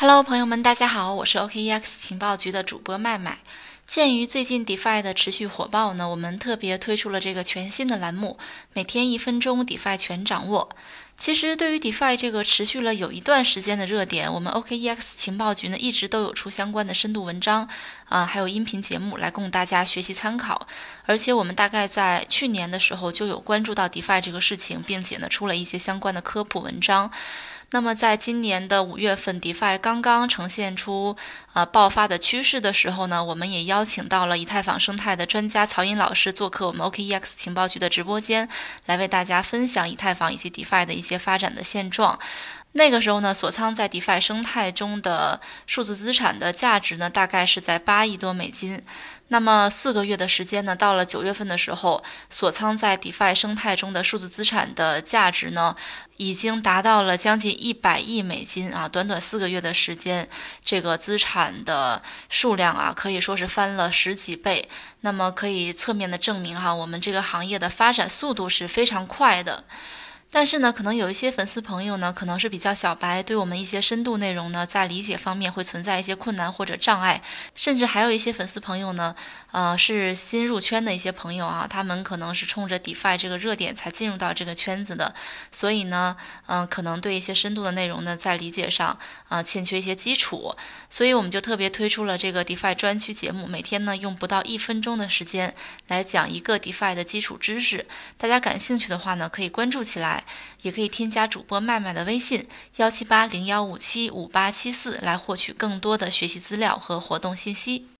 Hello，朋友们，大家好，我是 OKEX 情报局的主播麦麦。鉴于最近 DeFi 的持续火爆呢，我们特别推出了这个全新的栏目，每天一分钟 DeFi 全掌握。其实对于 DeFi 这个持续了有一段时间的热点，我们 OKEX 情报局呢一直都有出相关的深度文章啊，还有音频节目来供大家学习参考。而且我们大概在去年的时候就有关注到 DeFi 这个事情，并且呢出了一些相关的科普文章。那么，在今年的五月份，DeFi 刚刚呈现出呃爆发的趋势的时候呢，我们也邀请到了以太坊生态的专家曹寅老师做客我们 OKEX 情报局的直播间，来为大家分享以太坊以及 DeFi 的一些发展的现状。那个时候呢，锁仓在 DeFi 生态中的数字资产的价值呢，大概是在八亿多美金。那么四个月的时间呢，到了九月份的时候，锁仓在 DeFi 生态中的数字资产的价值呢，已经达到了将近一百亿美金啊！短短四个月的时间，这个资产的数量啊，可以说是翻了十几倍。那么可以侧面的证明哈，我们这个行业的发展速度是非常快的。但是呢，可能有一些粉丝朋友呢，可能是比较小白，对我们一些深度内容呢，在理解方面会存在一些困难或者障碍，甚至还有一些粉丝朋友呢，呃，是新入圈的一些朋友啊，他们可能是冲着 DeFi 这个热点才进入到这个圈子的，所以呢，嗯，可能对一些深度的内容呢，在理解上啊，欠缺一些基础，所以我们就特别推出了这个 DeFi 专区节目，每天呢，用不到一分钟的时间来讲一个 DeFi 的基础知识，大家感兴趣的话呢，可以关注起来也可以添加主播麦麦的微信幺七八零幺五七五八七四来获取更多的学习资料和活动信息。